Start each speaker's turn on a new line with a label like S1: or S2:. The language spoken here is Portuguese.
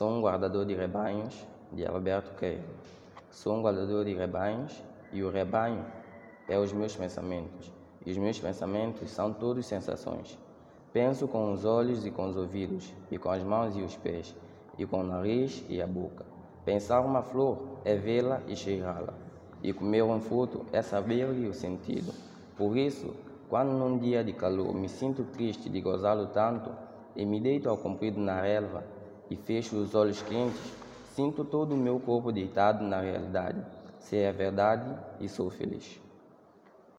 S1: Sou um guardador de rebanhos, de Alberto Queiro. Sou um guardador de rebanhos e o rebanho é os meus pensamentos. E os meus pensamentos são todos sensações. Penso com os olhos e com os ouvidos, e com as mãos e os pés, e com o nariz e a boca. Pensar uma flor é vê-la e cheirá-la, e comer um fruto é saber-lhe o sentido. Por isso, quando num dia de calor me sinto triste de gozá-lo tanto, e me deito ao comprido na relva, e fecho os olhos quentes, sinto todo o meu corpo deitado na realidade. Se é verdade, e sou feliz.